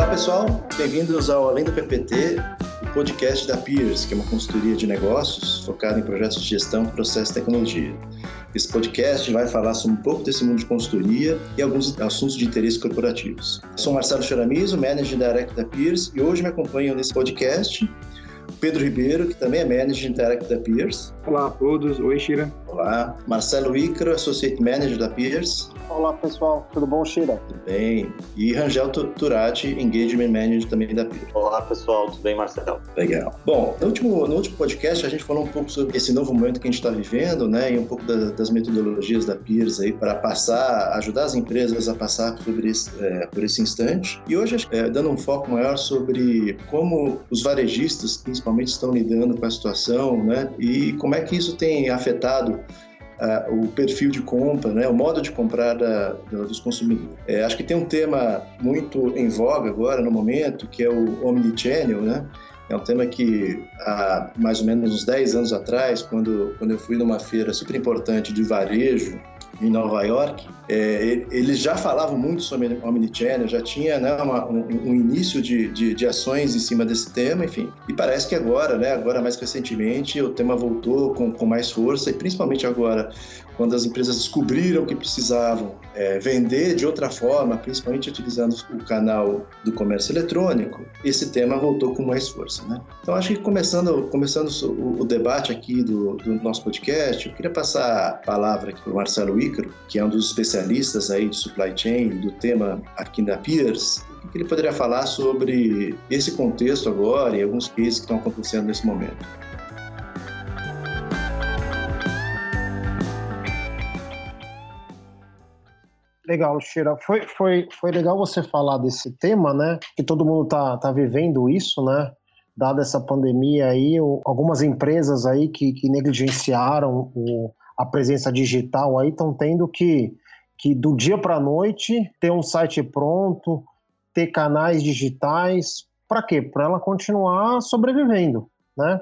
Olá pessoal, bem-vindos ao Além do PPT, o podcast da Peers, que é uma consultoria de negócios focada em projetos de gestão, processo e tecnologia. Esse podcast vai falar sobre um pouco desse mundo de consultoria e alguns assuntos de interesse corporativos. Sou Marcelo Charamizo, Manager Director da Peers, e hoje me acompanham nesse podcast Pedro Ribeiro, que também é Manager Direct da Peers. Olá a todos, oi Shira. Olá. Marcelo Icaro, Associate Manager da Peers. Olá pessoal, tudo bom, Shira? Tudo bem. E Rangel Turati, Engagement Manager também da Peers. Olá pessoal, tudo bem, Marcelo? Legal. Bom, no último, no último podcast a gente falou um pouco sobre esse novo momento que a gente está vivendo, né, e um pouco da, das metodologias da Peers aí para passar, ajudar as empresas a passar por esse, é, por esse instante. E hoje, é, dando um foco maior sobre como os varejistas, principalmente principalmente estão lidando com a situação, né? E como é que isso tem afetado o perfil de compra, né? O modo de comprar da, da, dos consumidores. É, acho que tem um tema muito em voga agora no momento, que é o omnichannel, né? É um tema que há mais ou menos uns 10 anos atrás, quando, quando eu fui numa feira super importante de varejo em Nova York, é, eles já falavam muito sobre Omnichannel, já tinha né, uma, um, um, início de, de, de, ações em cima desse tema, enfim. E parece que agora, né, agora mais recentemente, o tema voltou com, com mais força, e principalmente agora, quando as empresas descobriram que precisavam é, vender de outra forma, principalmente utilizando o canal do comércio eletrônico, esse tema voltou com mais força. Né? Então, acho que começando, começando o, o debate aqui do, do, nosso podcast, eu queria passar a palavra aqui para o Marcelo Ícaro, que é um dos especialistas aí de supply chain, do tema aqui da Peers, o que ele poderia falar sobre esse contexto agora e alguns cases que estão acontecendo nesse momento. Legal, Sheila. Foi, foi, foi legal você falar desse tema, né? Que todo mundo tá, tá vivendo isso, né? Dada essa pandemia aí, algumas empresas aí que, que negligenciaram o, a presença digital aí estão tendo que, que do dia para a noite ter um site pronto, ter canais digitais, para quê? Para ela continuar sobrevivendo, né?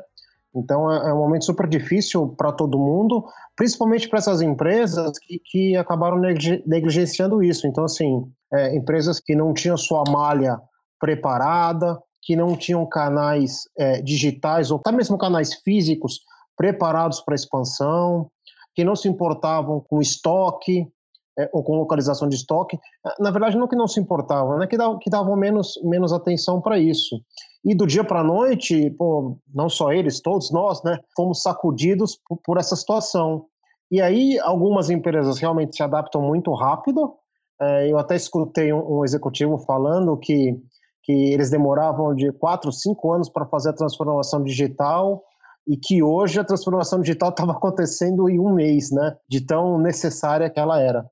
Então é, é um momento super difícil para todo mundo, principalmente para essas empresas que, que acabaram negligenciando isso. Então, assim, é, empresas que não tinham sua malha preparada, que não tinham canais é, digitais ou até mesmo canais físicos preparados para expansão, que não se importavam com estoque, é, ou com localização de estoque, é, na verdade não que não se importavam, né, que, davam, que davam menos, menos atenção para isso. E do dia para a noite, pô, não só eles, todos nós, né, fomos sacudidos por, por, essa situação. E aí algumas empresas realmente se adaptam muito rápido. É, eu até escutei um, um, executivo falando que, que eles demoravam de quatro, cinco anos para fazer a transformação digital e que hoje a transformação digital estava acontecendo em um mês, né, de tão necessária que ela era.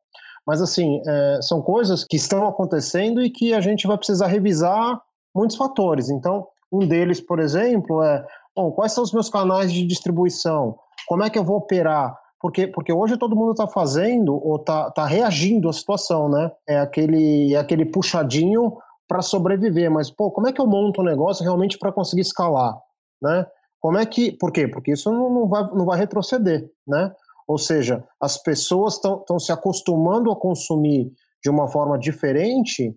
Mas, assim, é, são coisas que estão acontecendo e que a gente vai precisar revisar muitos fatores. Então, um deles, por exemplo, é bom, quais são os meus canais de distribuição? Como é que eu vou operar? Porque, porque hoje todo mundo está fazendo ou está tá reagindo à situação, né? É aquele, é aquele puxadinho para sobreviver. Mas, pô, como é que eu monto um negócio realmente para conseguir escalar, né? Como é que. Por quê? Porque isso não, não, vai, não vai retroceder, né? Ou seja, as pessoas estão se acostumando a consumir de uma forma diferente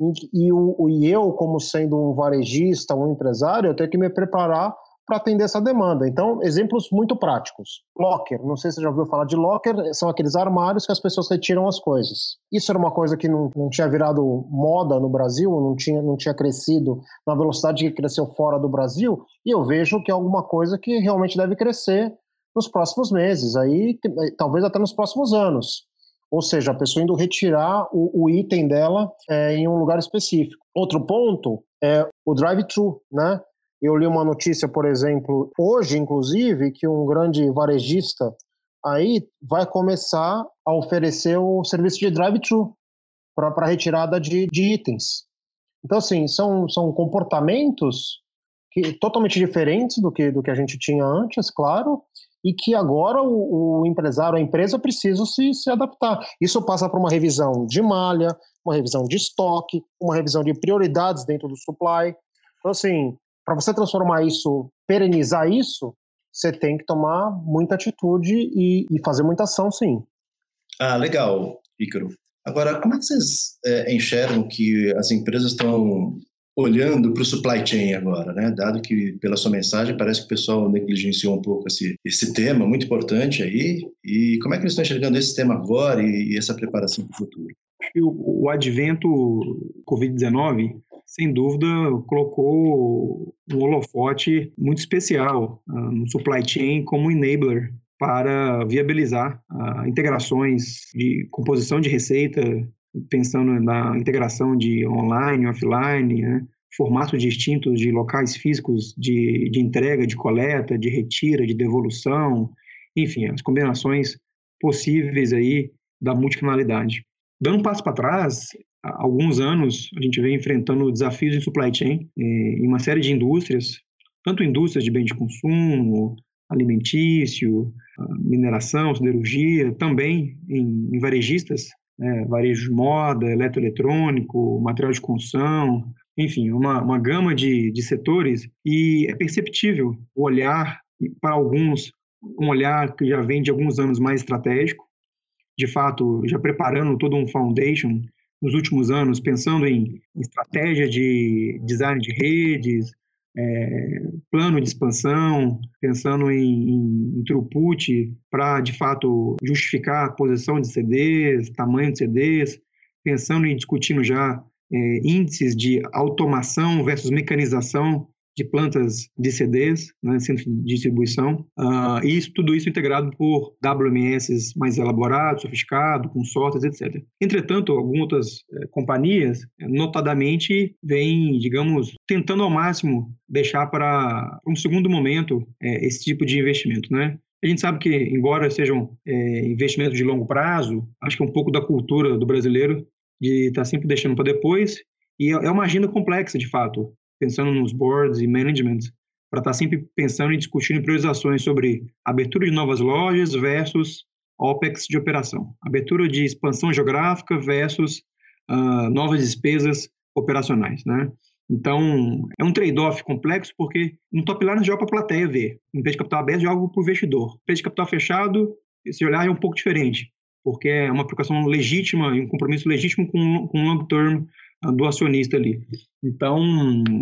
e, e, o, e eu, como sendo um varejista, um empresário, eu tenho que me preparar para atender essa demanda. Então, exemplos muito práticos. Locker, não sei se você já ouviu falar de locker, são aqueles armários que as pessoas retiram as coisas. Isso era uma coisa que não, não tinha virado moda no Brasil, não tinha, não tinha crescido na velocidade que cresceu fora do Brasil, e eu vejo que é alguma coisa que realmente deve crescer nos próximos meses, aí talvez até nos próximos anos. Ou seja, a pessoa indo retirar o, o item dela é, em um lugar específico. Outro ponto é o drive-thru, né? Eu li uma notícia, por exemplo, hoje, inclusive, que um grande varejista aí vai começar a oferecer o serviço de drive-thru para retirada de, de, itens. Então, assim, são, são comportamentos que, totalmente diferentes do que, do que a gente tinha antes, claro, e que agora o, o empresário, a empresa precisa se, se adaptar. Isso passa por uma revisão de malha, uma revisão de estoque, uma revisão de prioridades dentro do supply. Então, assim, para você transformar isso, perenizar isso, você tem que tomar muita atitude e, e fazer muita ação, sim. Ah, legal, Ícaro. Agora, como é que vocês é, enxergam que as empresas estão olhando para o supply chain agora, né? Dado que pela sua mensagem parece que o pessoal negligenciou um pouco esse, esse tema muito importante aí. E como é que eles estão enxergando esse tema agora e, e essa preparação para o futuro? O, o advento Covid-19 sem dúvida, colocou um holofote muito especial uh, no supply chain como enabler para viabilizar uh, integrações de composição de receita, pensando na integração de online, offline, né? formatos distintos de locais físicos de, de entrega, de coleta, de retira, de devolução, enfim, as combinações possíveis aí da multicanalidade. Dando um passo para trás, há alguns anos a gente vem enfrentando desafios em supply chain eh, em uma série de indústrias, tanto indústrias de bem de consumo, alimentício, mineração, siderurgia, também em, em varejistas, né, varejo de moda, eletroeletrônico, material de construção, enfim, uma, uma gama de, de setores e é perceptível o olhar, para alguns, um olhar que já vem de alguns anos mais estratégico, de fato, já preparando todo um foundation nos últimos anos, pensando em estratégia de design de redes, é, plano de expansão, pensando em, em, em throughput para, de fato, justificar a posição de CDs, tamanho de CDs, pensando e discutindo já é, índices de automação versus mecanização de plantas de CDs, né, centro de distribuição, uh, e isso, tudo isso integrado por WMS mais elaborados, sofisticados, com sortes, etc. Entretanto, algumas outras eh, companhias, notadamente, vêm, digamos, tentando ao máximo deixar para um segundo momento eh, esse tipo de investimento, né? A gente sabe que, embora sejam é, investimentos de longo prazo, acho que é um pouco da cultura do brasileiro de estar tá sempre deixando para depois, e é, é uma agenda complexa, de fato pensando nos boards e management, para estar tá sempre pensando e discutindo priorizações sobre abertura de novas lojas versus OPEX de operação, abertura de expansão geográfica versus uh, novas despesas operacionais, né? Então, é um trade-off complexo porque no top line joga para a plateia ver, em vez de capital aberto joga para o investidor. Em vez de capital fechado, esse olhar é um pouco diferente, porque é uma aplicação legítima e um compromisso legítimo com, com um long term do acionista ali. Então,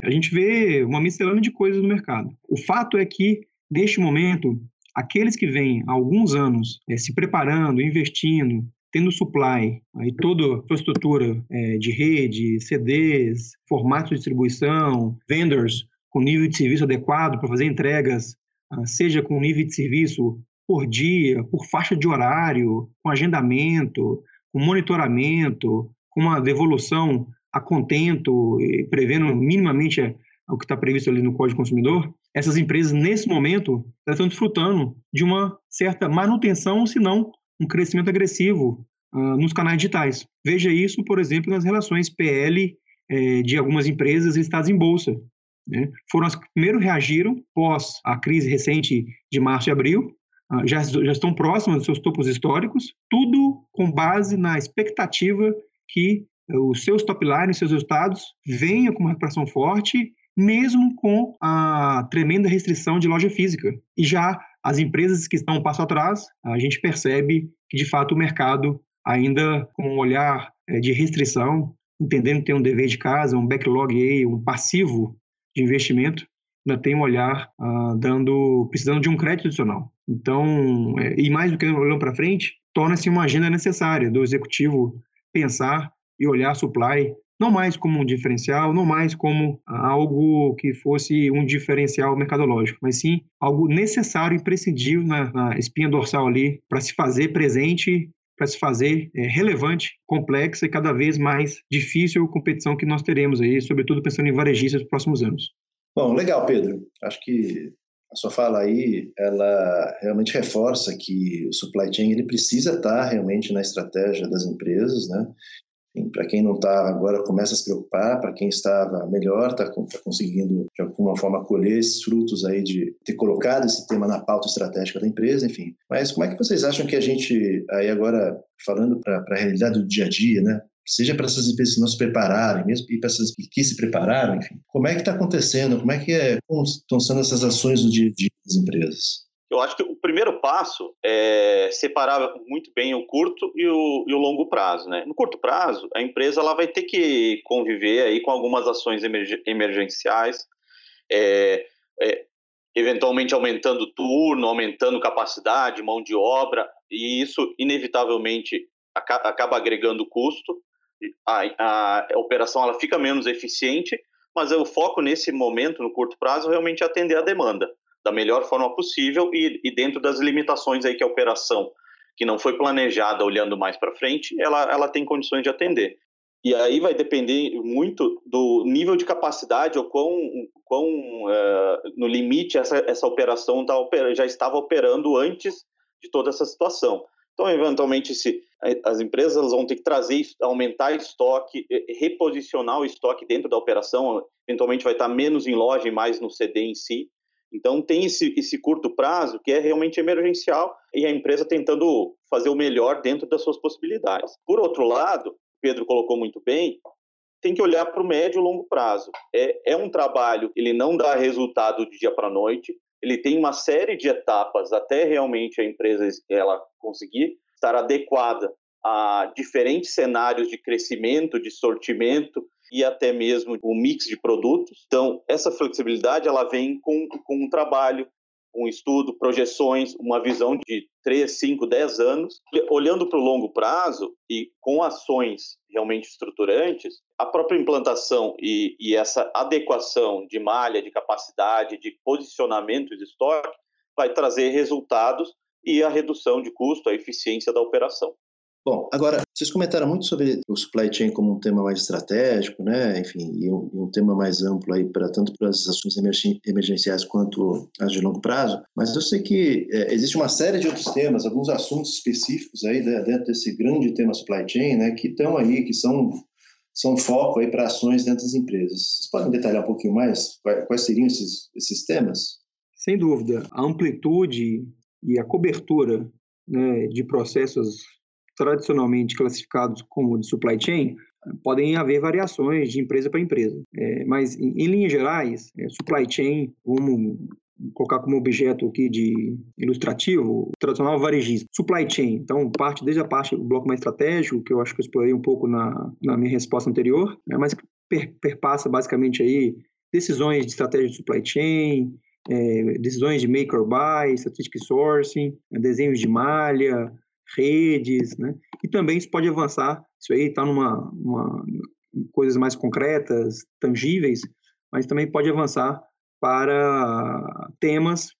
a gente vê uma miscelânea de coisas no mercado. O fato é que, neste momento, aqueles que vêm há alguns anos é, se preparando, investindo, tendo supply, aí toda a infraestrutura é, de rede, CDs, formato de distribuição, vendors com nível de serviço adequado para fazer entregas, ah, seja com nível de serviço por dia, por faixa de horário, com agendamento, com monitoramento, com uma devolução a contento, prevendo minimamente o que está previsto ali no Código Consumidor, essas empresas, nesse momento, estão desfrutando de uma certa manutenção, se não um crescimento agressivo uh, nos canais digitais. Veja isso, por exemplo, nas relações PL eh, de algumas empresas listadas em bolsa. Né? Foram as que primeiro reagiram pós a crise recente de março e abril, uh, já, já estão próximas dos seus topos históricos, tudo com base na expectativa que os seus top lines, seus resultados venham com uma recuperação forte, mesmo com a tremenda restrição de loja física. E já as empresas que estão um passo atrás, a gente percebe que, de fato, o mercado ainda com um olhar é, de restrição, entendendo que tem um dever de casa, um backlog aí, um passivo de investimento, ainda tem um olhar uh, dando, precisando de um crédito adicional. Então, é, e mais do que olhando para frente, torna-se uma agenda necessária do executivo pensar e olhar supply não mais como um diferencial, não mais como algo que fosse um diferencial mercadológico, mas sim algo necessário, imprescindível na, na espinha dorsal ali para se fazer presente, para se fazer é, relevante, complexa e cada vez mais difícil a competição que nós teremos aí, sobretudo pensando em varejistas nos próximos anos. Bom, legal, Pedro. Acho que a sua fala aí, ela realmente reforça que o supply chain ele precisa estar realmente na estratégia das empresas, né? Para quem não está agora, começa a se preocupar. Para quem estava melhor, está tá conseguindo, de alguma forma, colher esses frutos aí de ter colocado esse tema na pauta estratégica da empresa, enfim. Mas como é que vocês acham que a gente, aí agora, falando para a realidade do dia a dia, né? seja para essas empresas que não se prepararem, mesmo e para essas que se prepararam, enfim. Como é que está acontecendo? Como é que é, estão sendo essas ações do dia a dia das empresas? Eu acho que o primeiro passo é separar muito bem o curto e o, e o longo prazo. Né? No curto prazo, a empresa ela vai ter que conviver aí com algumas ações emergenciais, é, é, eventualmente aumentando turno, aumentando capacidade, mão de obra, e isso inevitavelmente acaba agregando custo. A, a, a operação ela fica menos eficiente, mas o foco nesse momento, no curto prazo, realmente é atender a demanda da melhor forma possível e, e dentro das limitações aí que a operação, que não foi planejada olhando mais para frente, ela, ela tem condições de atender. E aí vai depender muito do nível de capacidade ou quão, quão uh, no limite essa, essa operação tá, já estava operando antes de toda essa situação. Então, eventualmente, se as empresas vão ter que trazer, aumentar estoque, reposicionar o estoque dentro da operação, eventualmente vai estar menos em loja e mais no CD em si. Então, tem esse, esse curto prazo que é realmente emergencial e a empresa tentando fazer o melhor dentro das suas possibilidades. Por outro lado, Pedro colocou muito bem, tem que olhar para o médio e longo prazo. É, é um trabalho, ele não dá resultado de dia para noite, ele tem uma série de etapas até realmente a empresa ela conseguir estar adequada a diferentes cenários de crescimento, de sortimento, e até mesmo o mix de produtos. Então, essa flexibilidade ela vem com, com um trabalho, um estudo, projeções, uma visão de 3, 5, 10 anos, olhando para o longo prazo e com ações realmente estruturantes, a própria implantação e, e essa adequação de malha, de capacidade, de posicionamento de estoque vai trazer resultados e a redução de custo, a eficiência da operação. Bom, agora, vocês comentaram muito sobre o supply chain como um tema mais estratégico, né? Enfim, e um, um tema mais amplo aí para tanto para as ações emergenciais quanto as de longo prazo. Mas eu sei que é, existe uma série de outros temas, alguns assuntos específicos aí né, dentro desse grande tema supply chain, né? Que estão aí, que são são foco aí para ações dentro das empresas. Vocês podem detalhar um pouquinho mais quais seriam esses, esses temas? Sem dúvida, a amplitude e a cobertura né, de processos tradicionalmente classificados como de supply chain, podem haver variações de empresa para empresa. É, mas, em, em, linhas gerais, é, supply chain, vamos colocar como objeto aqui de ilustrativo, tradicional varejista. Supply chain, então, parte desde a parte do bloco mais estratégico, que eu acho que eu explorei um pouco na, na minha resposta anterior, né, mas per, perpassa basicamente aí decisões de estratégia de supply chain, é, decisões de make or buy, strategic sourcing, desenhos de malha, redes, né? E também isso pode avançar, isso aí está numa uma, coisas mais concretas, tangíveis, mas também pode avançar para temas,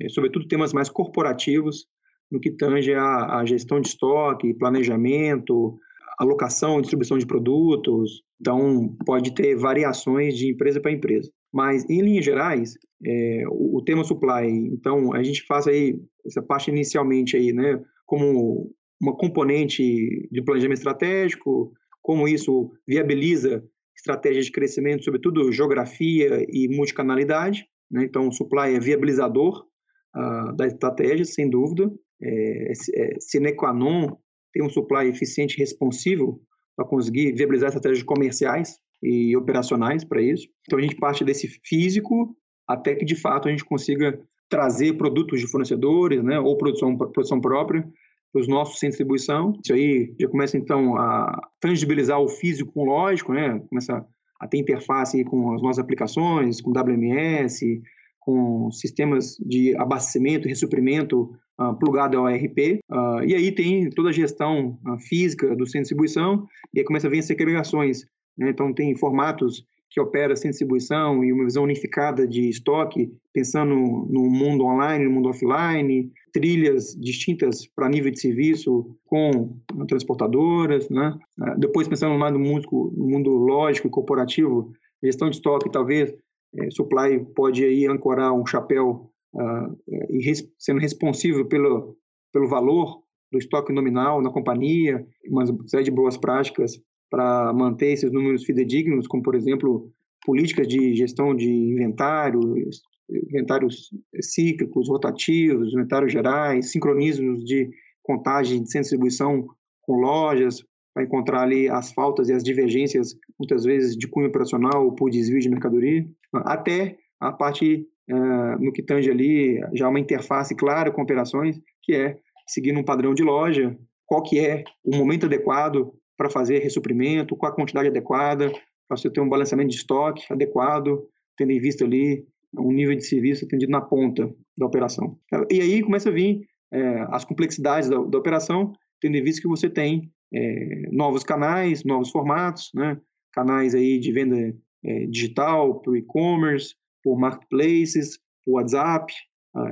eh, sobretudo temas mais corporativos, no que tange a, a gestão de estoque, planejamento, alocação, distribuição de produtos. Então, pode ter variações de empresa para empresa. Mas, em linhas gerais, é, o, o, tema supply, então, a gente faz aí essa parte inicialmente aí, né? Como uma componente de planejamento estratégico, como isso viabiliza estratégias de crescimento, sobretudo geografia e multicanalidade. Né? Então, o supply é viabilizador uh, da estratégia, sem dúvida. É, é, sine qua non ter um supply eficiente e responsivo para conseguir viabilizar estratégias comerciais e operacionais para isso. Então, a gente parte desse físico até que, de fato, a gente consiga trazer produtos de fornecedores, né, ou produção, produção própria, os nossos de distribuição. Isso aí já começa, então, a tangibilizar o físico com o lógico, né, começa a ter interface com as nossas aplicações, com WMS, com sistemas de abastecimento e ressuprimento uh, plugado ao ERP. Uh, ah, e aí tem toda a gestão uh, física do centro de distribuição, e aí começa a vir as segregações. Né? Então, tem formatos que opera sem distribuição e uma visão unificada de estoque, pensando no mundo online, no mundo offline, trilhas distintas para nível de serviço com transportadoras, né? Ah, depois pensando no lado mundo, no mundo lógico e corporativo, gestão de estoque, talvez é, supply pode aí ancorar um chapéu uh, e res, sendo responsível pelo, pelo valor do estoque nominal na companhia, uma série de boas práticas para manter esses números fidedignos, como, por exemplo, políticas de gestão de inventário, inventários cíclicos, rotativos, inventários gerais, sincronismos de contagem de distribuição com lojas, para encontrar ali as faltas e as divergências, muitas vezes de cunho operacional ou por desvio de mercadoria, até a parte uh, no que tange ali já uma interface clara com operações, que é seguindo um padrão de loja, qual que é o momento adequado para fazer ressuprimento, qual a quantidade adequada, para você ter um balanceamento de estoque adequado, tendo em vista ali um nível de serviço atendido na ponta da operação. E aí começa a vir é, as complexidades da, da, operação, tendo em vista que você tem é, novos canais, novos formatos, né? canais aí de venda é, digital, por e-commerce, por marketplaces, por WhatsApp,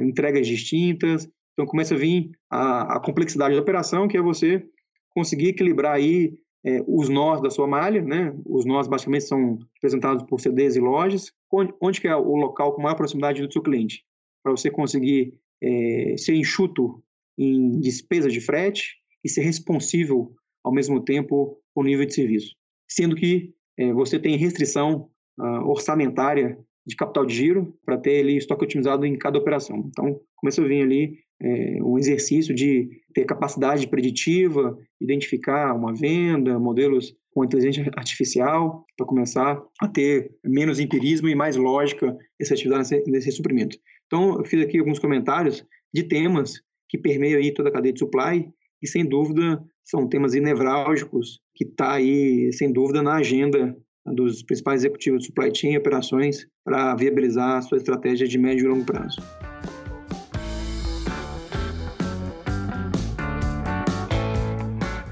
entregas distintas. Então começa a vir a, a, complexidade da operação, que é você conseguir equilibrar aí é, os nós da sua malha, né? Os nós basicamente são representados por CDs e lojas. Onde, onde que é o local com maior proximidade do seu cliente? Para você conseguir é, ser enxuto em despesa de frete e ser responsível ao mesmo tempo o nível de serviço. Sendo que é, você tem restrição uh, orçamentária de capital de giro para ter ali estoque otimizado em cada operação. Então, começa a vir ali é, um exercício de ter capacidade preditiva, identificar uma venda, modelos com inteligência artificial, para começar a ter menos empirismo e mais lógica essa atividade nesse, suprimento. Então, eu fiz aqui alguns comentários de temas que permeiam aí toda a cadeia de supply e, sem dúvida, são temas nevrálgicos que está aí, sem dúvida, na agenda dos principais executivos de supply chain e operações para viabilizar a sua estratégia de médio e longo prazo.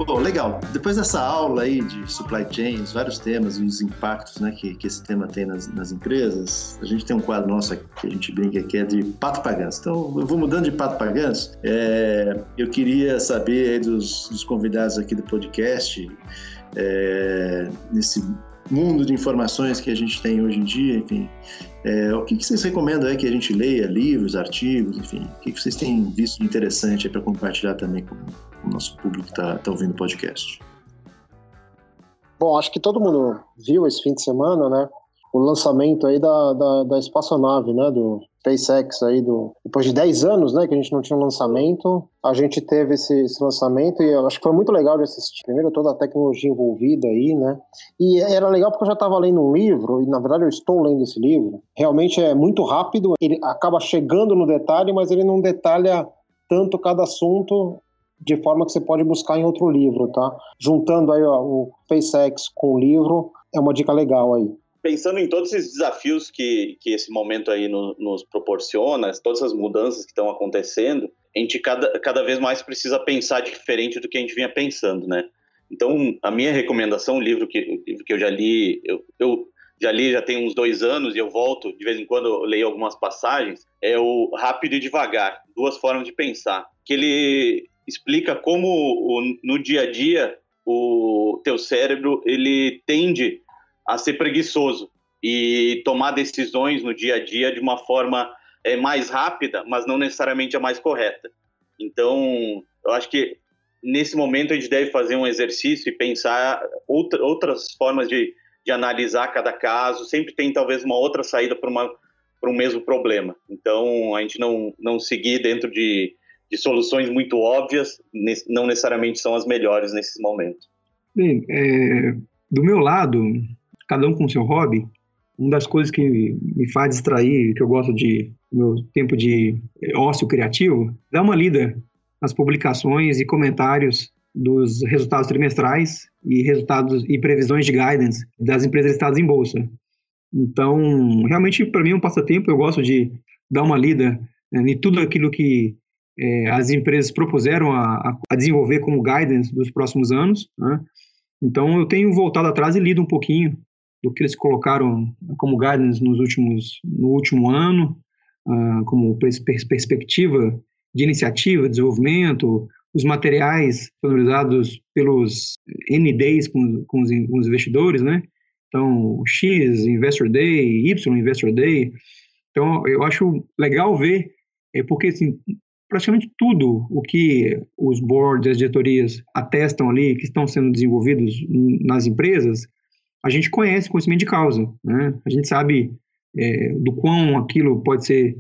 Bom, legal. Depois dessa aula aí de supply chain, os vários temas e os impactos né, que, que esse tema tem nas, nas empresas, a gente tem um quadro nosso aqui, que a gente brinca que é de pato pagãs. Então, eu vou mudando de pato pagãs. É, eu queria saber dos, dos, convidados aqui do podcast, é, nesse mundo de informações que a gente tem hoje em dia, enfim, é, o que, que, vocês recomendam aí que a gente leia, livros, artigos, enfim, o que, que vocês têm visto de interessante para compartilhar também com, com, o nosso público que está tá ouvindo o podcast? Bom, acho que todo mundo viu esse fim de semana, né? O lançamento aí da, da, da espaçonave, né? Do, SpaceX aí do depois de 10 anos, né, que a gente não tinha um lançamento, a gente teve esse, esse, lançamento e eu acho que foi muito legal de assistir. Primeiro toda a tecnologia envolvida aí, né? E era legal porque eu já estava lendo um livro e na verdade eu estou lendo esse livro. Realmente é muito rápido, ele acaba chegando no detalhe, mas ele não detalha tanto cada assunto de forma que você pode buscar em outro livro, tá? Juntando aí ó, o SpaceX com o livro, é uma dica legal aí pensando em todos esses desafios que, que esse momento aí no, nos proporciona, todas as mudanças que estão acontecendo, a gente cada, cada vez mais precisa pensar diferente do que a gente vinha pensando, né? Então, a minha recomendação, o livro que, que eu já li, eu, eu já li já tem uns dois anos e eu volto, de vez em quando eu leio algumas passagens, é o Rápido e Devagar, Duas Formas de Pensar, que ele explica como no dia a dia o teu cérebro ele tende a ser preguiçoso e tomar decisões no dia a dia de uma forma é, mais rápida, mas não necessariamente a mais correta. Então, eu acho que nesse momento a gente deve fazer um exercício e pensar outra, outras formas de, de analisar cada caso. Sempre tem talvez uma outra saída para para um mesmo problema. Então, a gente não, não seguir dentro de, de soluções muito óbvias, não necessariamente são as melhores nesses momentos. Bem, é, do meu lado, cada um com seu hobby, uma das coisas que me faz distrair, que eu gosto de meu tempo de ócio criativo, dá uma lida nas publicações e comentários dos resultados trimestrais e resultados e previsões de guidance das empresas listadas em bolsa. Então, realmente para mim é um passatempo, eu gosto de dar uma lida né, em tudo aquilo que é, as empresas propuseram a, a, desenvolver como guidance dos próximos anos. Né? Então, eu tenho voltado atrás e lido um pouquinho do que eles colocaram como guidance nos últimos, no último ano, uh, como pers perspectiva de iniciativa, desenvolvimento, os materiais disponibilizados pelos NDs com, com, os, com os investidores, né? Então, X Investor Day, Y Investor Day. Então, eu acho legal ver, é porque assim, praticamente tudo o que os boards, as diretorias atestam ali, que estão sendo desenvolvidos nas empresas, a gente conhece conhecimento de causa, né? A gente sabe é, do quão aquilo pode ser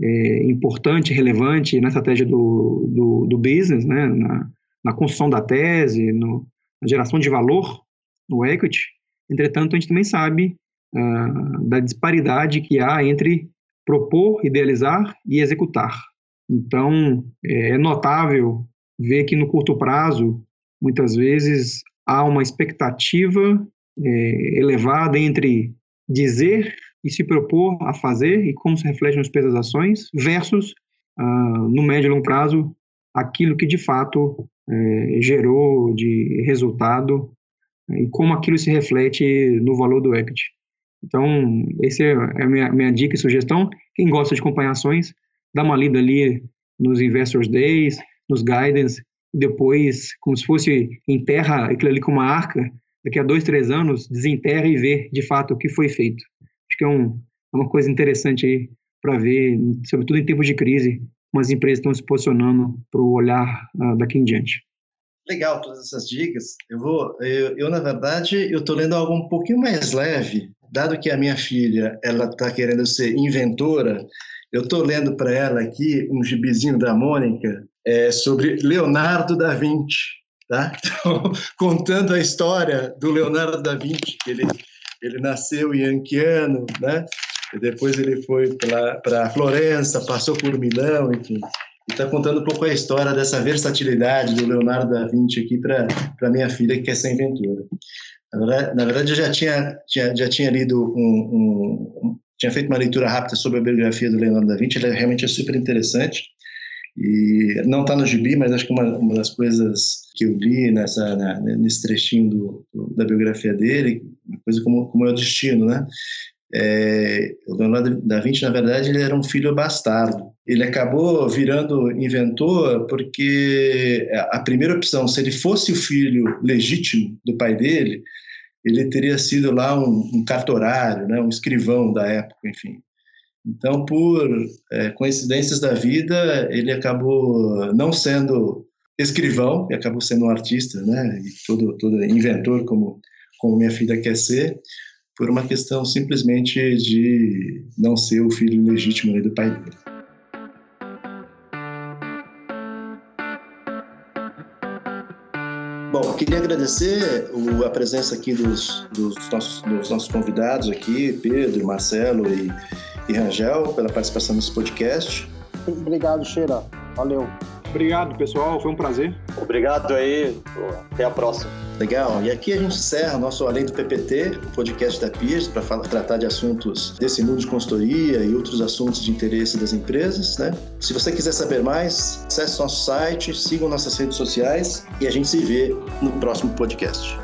é, importante, relevante na estratégia do, do, do business, né? Na, na, construção da tese, no, na geração de valor no equity. Entretanto, a gente também sabe ah, da disparidade que há entre propor, idealizar e executar. Então, é notável ver que no curto prazo, muitas vezes, há uma expectativa é, elevada entre dizer e se propor a fazer e como se reflete nos preços das ações, versus, ah, no médio e longo prazo, aquilo que de fato é, gerou de resultado e como aquilo se reflete no valor do equity. Então, essa é a minha, minha dica e sugestão. Quem gosta de acompanhar ações, dá uma lida ali nos Investors Days, nos Guidance, depois, como se fosse enterra aquilo ali com uma arca, daqui a dois, três anos, desenterra e vê de fato o que foi feito. Acho que é, um, é uma coisa interessante aí para ver, sobretudo em tempos de crise, como as empresas estão se posicionando para o olhar uh, daqui em diante. Legal todas essas dicas. Eu vou, eu, eu na verdade, eu estou lendo algo um pouquinho mais leve, dado que a minha filha ela está querendo ser inventora. Eu estou lendo para ela aqui um gibizinho da Mônica é, sobre Leonardo da Vinci, tá? Então, contando a história do Leonardo da Vinci, que ele ele nasceu em Anchiano, né? E depois ele foi para Florença, passou por Milão, enfim. E está contando um pouco a história dessa versatilidade do Leonardo da Vinci aqui para minha filha, que quer ser inventora. Na verdade, na verdade eu já tinha, tinha, já tinha lido um, um, um, tinha feito uma leitura rápida sobre a biografia do Leonardo da Vinci, ela realmente é super interessante. E não está no gibi, mas acho que uma, uma das coisas que eu li nessa, nesse trechinho do, da biografia dele, uma coisa como, como é o destino, né? É, o Leonardo da Vinci, na verdade, ele era um filho bastardo. Ele acabou virando inventor porque a primeira opção, se ele fosse o filho legítimo do pai dele, ele teria sido lá um, um cartorário, né, um escrivão da época, enfim. Então, por é, coincidências da vida, ele acabou não sendo escrivão, e acabou sendo um artista, né? E todo, todo inventor, como, como minha filha quer ser, por uma questão simplesmente de não ser o filho legítimo do pai dele. Bom, queria agradecer a presença aqui dos, dos, nossos, dos nossos convidados aqui, Pedro, Marcelo e e Rangel pela participação nesse podcast. Obrigado, Cheira. Valeu. Obrigado, pessoal. Foi um prazer. Obrigado aí. Até a próxima. Legal. E aqui a gente encerra nosso Além do PPT, o podcast da Pierce, para tratar de assuntos desse mundo de consultoria e outros assuntos de interesse das empresas. Né? Se você quiser saber mais, acesse nosso site, sigam nossas redes sociais e a gente se vê no próximo podcast.